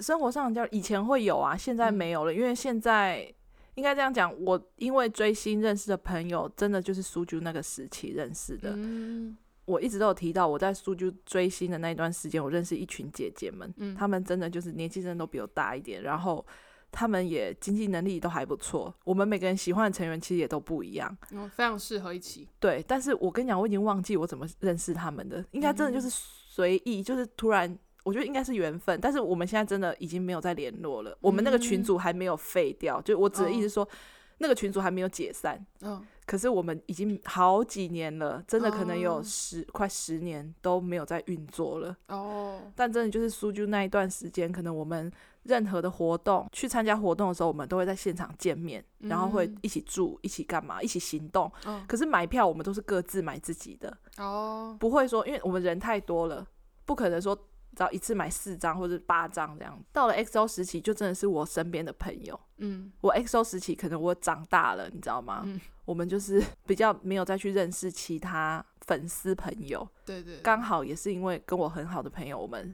生活上的交流以前会有啊，现在没有了，嗯、因为现在。应该这样讲，我因为追星认识的朋友，真的就是苏啾那个时期认识的。嗯、我一直都有提到，我在苏州追星的那一段时间，我认识一群姐姐们，嗯、她们真的就是年纪真的都比我大一点，然后她们也经济能力都还不错。我们每个人喜欢的成员其实也都不一样，嗯、非常适合一起。对，但是我跟你讲，我已经忘记我怎么认识他们的，应该真的就是随意，嗯、就是突然。我觉得应该是缘分，但是我们现在真的已经没有再联络了。嗯、我们那个群组还没有废掉，就我只的意思说，哦、那个群组还没有解散。哦、可是我们已经好几年了，真的可能有十、哦、快十年都没有在运作了。哦。但真的就是苏就那一段时间，可能我们任何的活动，去参加活动的时候，我们都会在现场见面，嗯、然后会一起住，一起干嘛，一起行动。哦、可是买票我们都是各自买自己的。哦。不会说，因为我们人太多了，不可能说。只要一次买四张或者八张这样，到了 XO 时期就真的是我身边的朋友。嗯，我 XO 时期可能我长大了，你知道吗？嗯，我们就是比较没有再去认识其他粉丝朋友。对对，刚好也是因为跟我很好的朋友，我们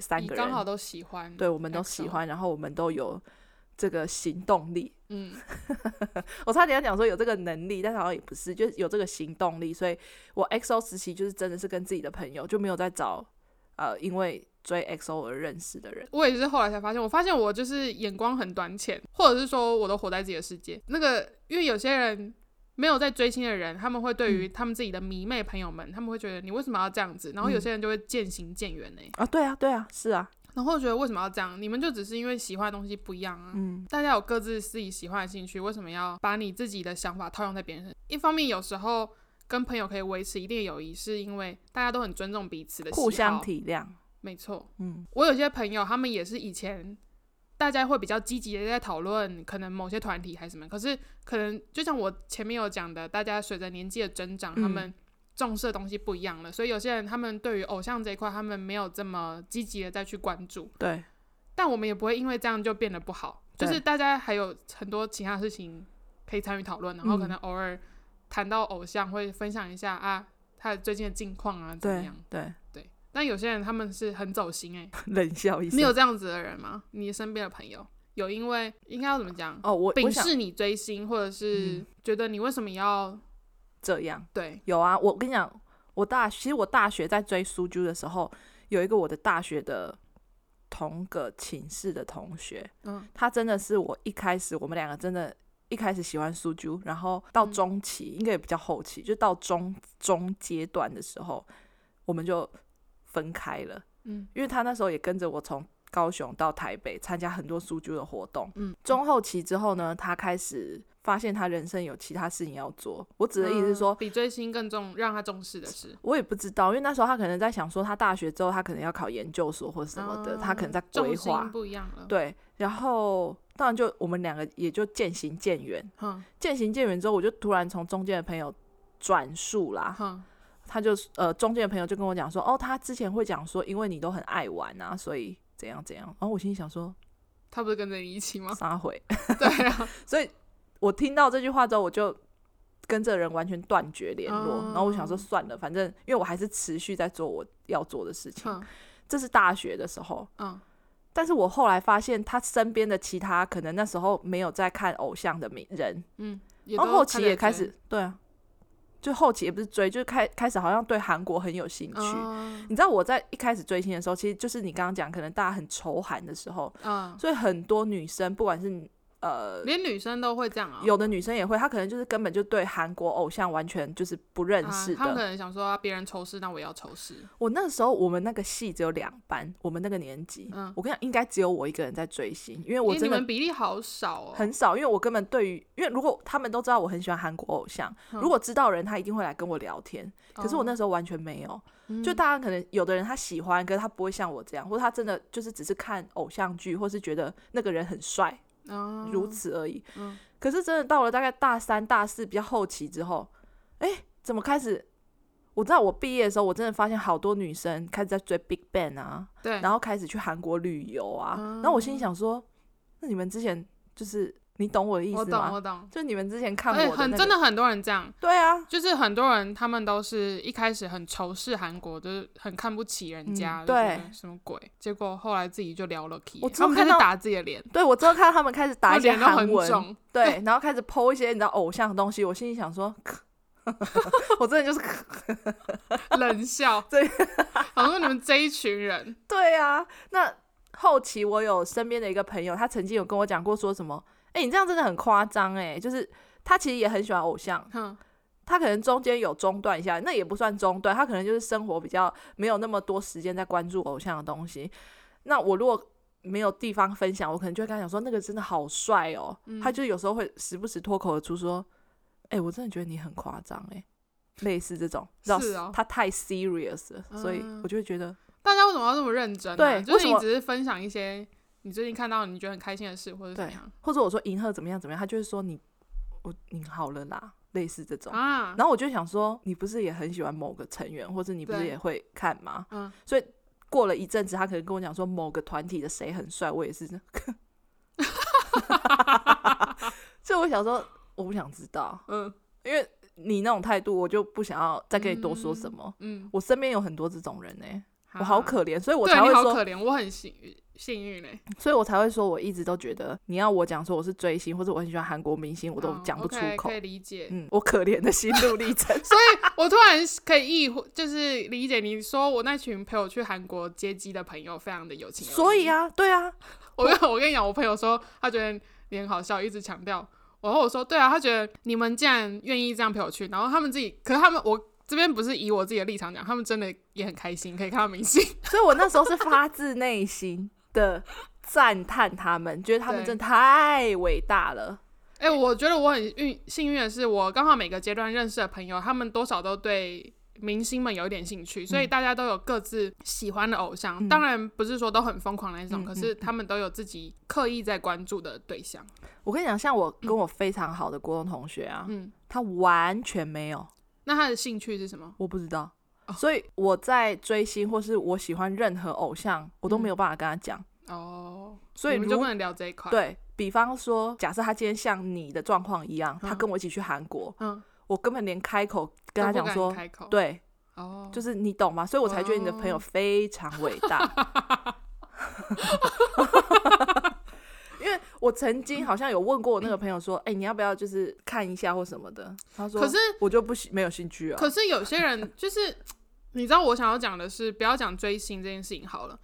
三个人刚好都喜欢，对，我们都喜欢，然后我们都有这个行动力。嗯，我差点要讲说有这个能力，但是好像也不是，就是有这个行动力，所以我 XO 时期就是真的是跟自己的朋友就没有在找。呃，因为追 XO 而认识的人，我也是后来才发现。我发现我就是眼光很短浅，或者是说我都活在自己的世界。那个，因为有些人没有在追星的人，他们会对于他们自己的迷妹朋友们，嗯、他们会觉得你为什么要这样子？然后有些人就会渐行渐远呢。啊，对啊，对啊，是啊。然后觉得为什么要这样？你们就只是因为喜欢的东西不一样啊。嗯。大家有各自自己喜欢的兴趣，为什么要把你自己的想法套用在别人身上？一方面，有时候。跟朋友可以维持一定的友谊，是因为大家都很尊重彼此的喜好，互相体谅。没错，嗯，我有些朋友，他们也是以前大家会比较积极的在讨论，可能某些团体还是什么，可是可能就像我前面有讲的，大家随着年纪的增长，嗯、他们重视的东西不一样了，所以有些人他们对于偶像这一块，他们没有这么积极的再去关注。对，但我们也不会因为这样就变得不好，就是大家还有很多其他事情可以参与讨论，然后可能偶尔。谈到偶像会分享一下啊，他最近的近况啊，怎么样？对对对。但有些人他们是很走心哎、欸，冷笑一声。你有这样子的人吗？你身边的朋友有因为应该要怎么讲？哦，我鄙视你追星，或者是觉得你为什么要这样？对，有啊。我跟你讲，我大其实我大学在追苏珠的时候，有一个我的大学的同个寝室的同学，嗯，他真的是我一开始我们两个真的。一开始喜欢苏珠，然后到中期，嗯、应该也比较后期，就到中中阶段的时候，我们就分开了。嗯，因为他那时候也跟着我从高雄到台北参加很多苏啾的活动。嗯，中后期之后呢，他开始发现他人生有其他事情要做。我指的意思是说，嗯、比追星更重，让他重视的事，我也不知道，因为那时候他可能在想说，他大学之后他可能要考研究所或什么的，嗯、他可能在规划。不一样了。对，然后。当然，就我们两个也就渐行渐远。嗯，渐行渐远之后，我就突然从中间的朋友转述啦。嗯，他就呃，中间的朋友就跟我讲说，哦，他之前会讲说，因为你都很爱玩啊，所以怎样怎样。然后我心里想说，他不是跟着你一起吗？撒回。对啊，所以我听到这句话之后，我就跟这人完全断绝联络。嗯，然后我想说，算了，反正因为我还是持续在做我要做的事情。嗯，这是大学的时候。嗯。但是我后来发现，他身边的其他可能那时候没有在看偶像的名人，嗯，然后后期也开始，对啊，就后期也不是追，就是开开始好像对韩国很有兴趣。嗯，你知道我在一开始追星的时候，其实就是你刚刚讲，可能大家很仇韩的时候，嗯，所以很多女生不管是。呃，连女生都会这样啊？有的女生也会，她可能就是根本就对韩国偶像完全就是不认识的。她、啊、可能想说，别人仇视，那我也要仇视。我那时候，我们那个系只有两班，我们那个年级，嗯，我跟你讲，应该只有我一个人在追星，因为我真的、比例好少哦，很少，因为我根本对于，因为如果他们都知道我很喜欢韩国偶像，嗯、如果知道人，他一定会来跟我聊天。可是我那时候完全没有，哦、就大家可能有的人他喜欢，可是他不会像我这样，或者他真的就是只是看偶像剧，或是觉得那个人很帅。哦、如此而已。嗯、可是真的到了大概大三、大四比较后期之后，哎、欸，怎么开始？我知道我毕业的时候，我真的发现好多女生开始在追 Big Bang 啊，对，然后开始去韩国旅游啊。嗯、然后我心里想说，那你们之前就是。你懂我的意思吗？我懂，我懂。就你们之前看我的、那个，很真的很多人这样。对啊，就是很多人，他们都是一开始很仇视韩国，就是很看不起人家，嗯、对，什么鬼？结果后来自己就聊了 key，我他们开始打自己的脸。对，我之后看到他们开始打一些韩文，很对，然后开始 po 一些你知道偶像的东西，我心里想说，我真的就是冷笑。对，好像你们这一群人。对啊，那后期我有身边的一个朋友，他曾经有跟我讲过，说什么？哎、欸，你这样真的很夸张哎！就是他其实也很喜欢偶像，嗯、他可能中间有中断一下，那也不算中断，他可能就是生活比较没有那么多时间在关注偶像的东西。那我如果没有地方分享，我可能就会跟他讲说，那个真的好帅哦、他就有时候会时不时脱口而出说：“哎、欸，我真的觉得你很夸张哎。”类似这种，知道是哦，他太 serious 了，嗯、所以我就会觉得大家为什么要这么认真、啊？对，就是你只是分享一些。你最近看到你觉得很开心的事，或者怎么样？或者我说银赫怎么样怎么样，他就会说你我你好了啦，类似这种啊。然后我就想说，你不是也很喜欢某个成员，或者你不是也会看吗？嗯。所以过了一阵子，他可能跟我讲说某个团体的谁很帅，我也是。所以我想说，我不想知道，嗯，因为你那种态度，我就不想要再跟你多说什么。嗯，我身边有很多这种人呢、我好可怜，所以我才会说好可怜，我很幸运。幸运嘞，所以我才会说，我一直都觉得你要我讲说我是追星，或者我很喜欢韩国明星，我都讲不出口。可以理解，嗯，我可怜的心路历程。所以我突然可以意，就是理解你说我那群陪我去韩国接机的朋友非常的有情有义。所以啊，对啊，我跟我跟你讲，我朋友说他觉得你很好笑，一直强调。然后我说对啊，他觉得你们既然愿意这样陪我去，然后他们自己，可是他们我这边不是以我自己的立场讲，他们真的也很开心可以看到明星。所以我那时候是发自内心的。赞叹他们，觉得他们真的太伟大了。哎、欸，我觉得我很运幸运的是，我刚好每个阶段认识的朋友，他们多少都对明星们有一点兴趣，所以大家都有各自喜欢的偶像。嗯、当然不是说都很疯狂那种，嗯、可是他们都有自己刻意在关注的对象。我跟你讲，像我跟我非常好的国中同学啊，嗯，他完全没有。那他的兴趣是什么？我不知道。哦、所以我在追星或是我喜欢任何偶像，我都没有办法跟他讲。哦，所以你们就不能聊这一块。对，比方说，假设他今天像你的状况一样，嗯、他跟我一起去韩国，嗯，我根本连开口跟他讲说，开口对，哦，就是你懂吗？所以我才觉得你的朋友非常伟大。我曾经好像有问过我那个朋友说，哎、欸，你要不要就是看一下或什么的？他说，可是我就不没有兴趣啊。可是有些人就是，你知道我想要讲的是，不要讲追星这件事情好了。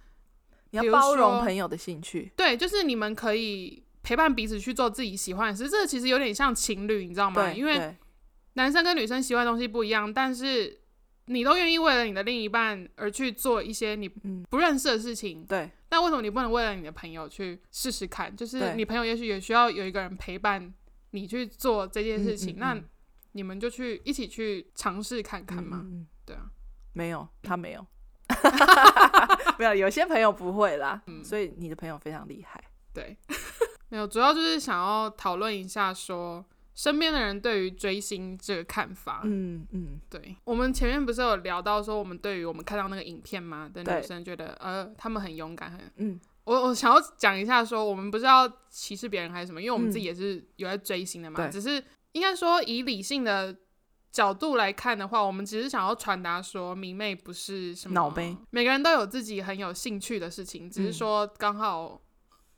你要包容朋友的兴趣，对，就是你们可以陪伴彼此去做自己喜欢的事。这个其实有点像情侣，你知道吗？对，因为男生跟女生喜欢的东西不一样，但是你都愿意为了你的另一半而去做一些你不认识的事情。嗯、对，那为什么你不能为了你的朋友去试试看？就是你朋友也许也需要有一个人陪伴你去做这件事情，嗯嗯嗯，那你们就去一起去尝试看看嘛。嗯嗯，对啊，没有，他没有。没有，有些朋友不会啦，嗯、所以你的朋友非常厉害。对，没有，主要就是想要讨论一下，说身边的人对于追星这个看法。嗯嗯，嗯对，我们前面不是有聊到说，我们对于我们看到那个影片吗？的女生觉得，呃，他们很勇敢，很嗯。我我想要讲一下，说我们不是要歧视别人还是什么，因为我们自己也是有在追星的嘛，嗯、只是应该说以理性的。角度来看的话，我们只是想要传达说，迷妹不是什么脑杯，每个人都有自己很有兴趣的事情，只是说刚好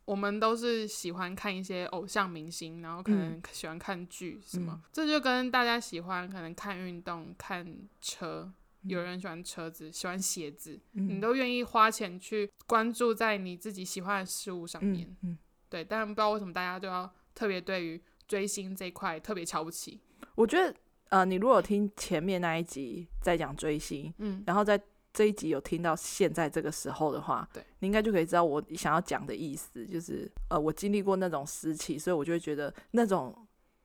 我们都是喜欢看一些偶像明星，然后可能喜欢看剧什么，嗯、这就跟大家喜欢可能看运动、看车，有人喜欢车子、喜欢鞋子，嗯、你都愿意花钱去关注在你自己喜欢的事物上面，嗯嗯、对，但不知道为什么大家都要特别对于追星这一块特别瞧不起，我觉得。呃，你如果听前面那一集在讲追星，嗯，然后在这一集有听到现在这个时候的话，对，你应该就可以知道我想要讲的意思，就是呃，我经历过那种时期，所以我就会觉得那种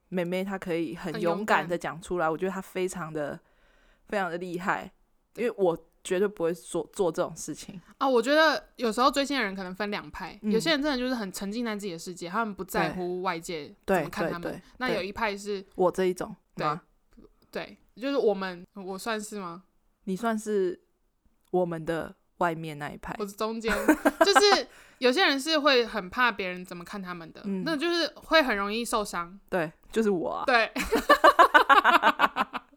妹妹她可以很勇敢的讲出来，我觉得她非常的非常的厉害，因为我绝对不会做做这种事情啊。我觉得有时候追星的人可能分两派，嗯、有些人真的就是很沉浸在自己的世界，他们不在乎外界怎么看他们。那有一派是我这一种，对对，就是我们，我算是吗？你算是我们的外面那一排，我是中间，就是有些人是会很怕别人怎么看他们的，嗯、那就是会很容易受伤。对，就是我啊。对。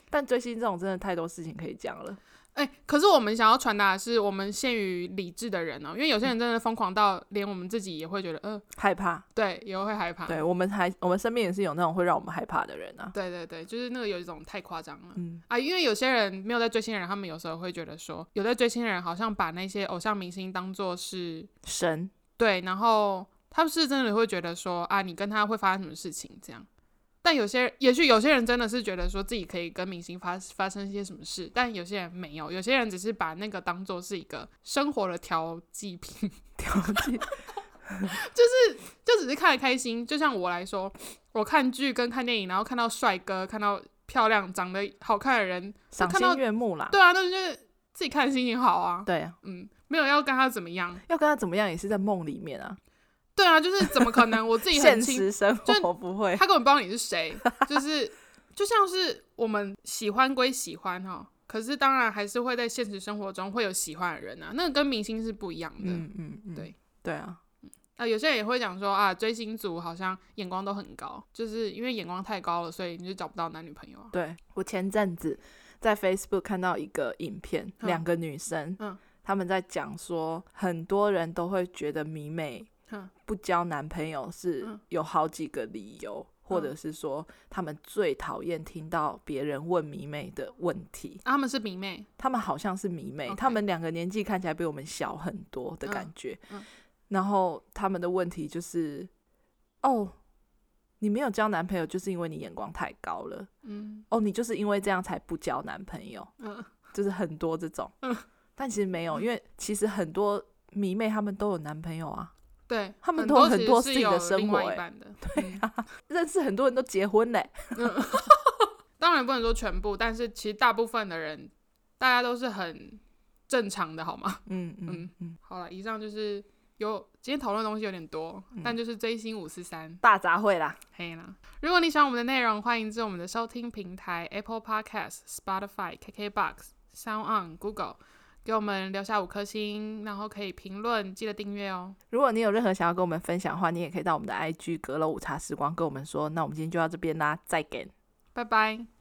但追星这种真的太多事情可以讲了。哎、欸，可是我们想要传达的是，我们限于理智的人哦、喔，因为有些人真的疯狂到连我们自己也会觉得，呃，害怕。对，也会害怕。对，我们还，我们身边也是有那种会让我们害怕的人啊。对对对，就是那个有一种太夸张了。嗯啊，因为有些人没有在追星的人，他们有时候会觉得说，有在追星的人好像把那些偶像明星当做是神。对，然后他们是真的会觉得说，啊，你跟他会发生什么事情这样。但有些，也许有些人真的是觉得说自己可以跟明星发发生一些什么事，但有些人没有，有些人只是把那个当做是一个生活的调剂品，调剂，就是就只是看得开心。就像我来说，我看剧跟看电影，然后看到帅哥，看到漂亮、长得好看的人，赏心悦目啦。对啊，那就是自己看的心情好啊。对啊，嗯，没有要跟他怎么样，要跟他怎么样也是在梦里面啊。对啊，就是怎么可能？我自己很清现实生活不会，他根本不知道你是谁，就是就像是我们喜欢归喜欢哈，可是当然还是会在现实生活中会有喜欢的人啊，那个跟明星是不一样的。嗯嗯嗯，对对啊，啊，有些人也会讲说啊，追星族好像眼光都很高，就是因为眼光太高了，所以你就找不到男女朋友啊。对，我前阵子在 Facebook 看到一个影片，两、嗯、个女生，嗯，他们在讲说，很多人都会觉得迷妹。不交男朋友是有好几个理由，嗯、或者是说他们最讨厌听到别人问迷妹的问题。啊、他们是迷妹，他们好像是迷妹他们两个年纪看起来比我们小很多的感觉。然后他们的问题就是：哦，你没有交男朋友，就是因为你眼光太高了。嗯、哦，你就是因为这样才不交男朋友。嗯、就是很多这种。嗯、但其实没有，因为其实很多迷妹他们都有男朋友啊。对，他们都有很多自己的生活，哎，对啊，认识很多人都结婚嘞。嗯、当然不能说全部，但是其实大部分的人，大家都是很正常的，好吗？嗯嗯嗯，嗯好了，以上就是有今天讨论的东西有点多，嗯、但就是追星五四三大杂烩啦，嘿啦。如果你喜欢我们的内容，欢迎至我们的收听平台 Apple Podcast、Spotify、KKBox、Sound On、Google。给我们留下五颗星，然后可以评论，记得订阅哦。如果你有任何想要跟我们分享的话，你也可以到我们的 IG 阁楼午茶时光跟我们说。那我们今天就到这边啦，再见，拜拜。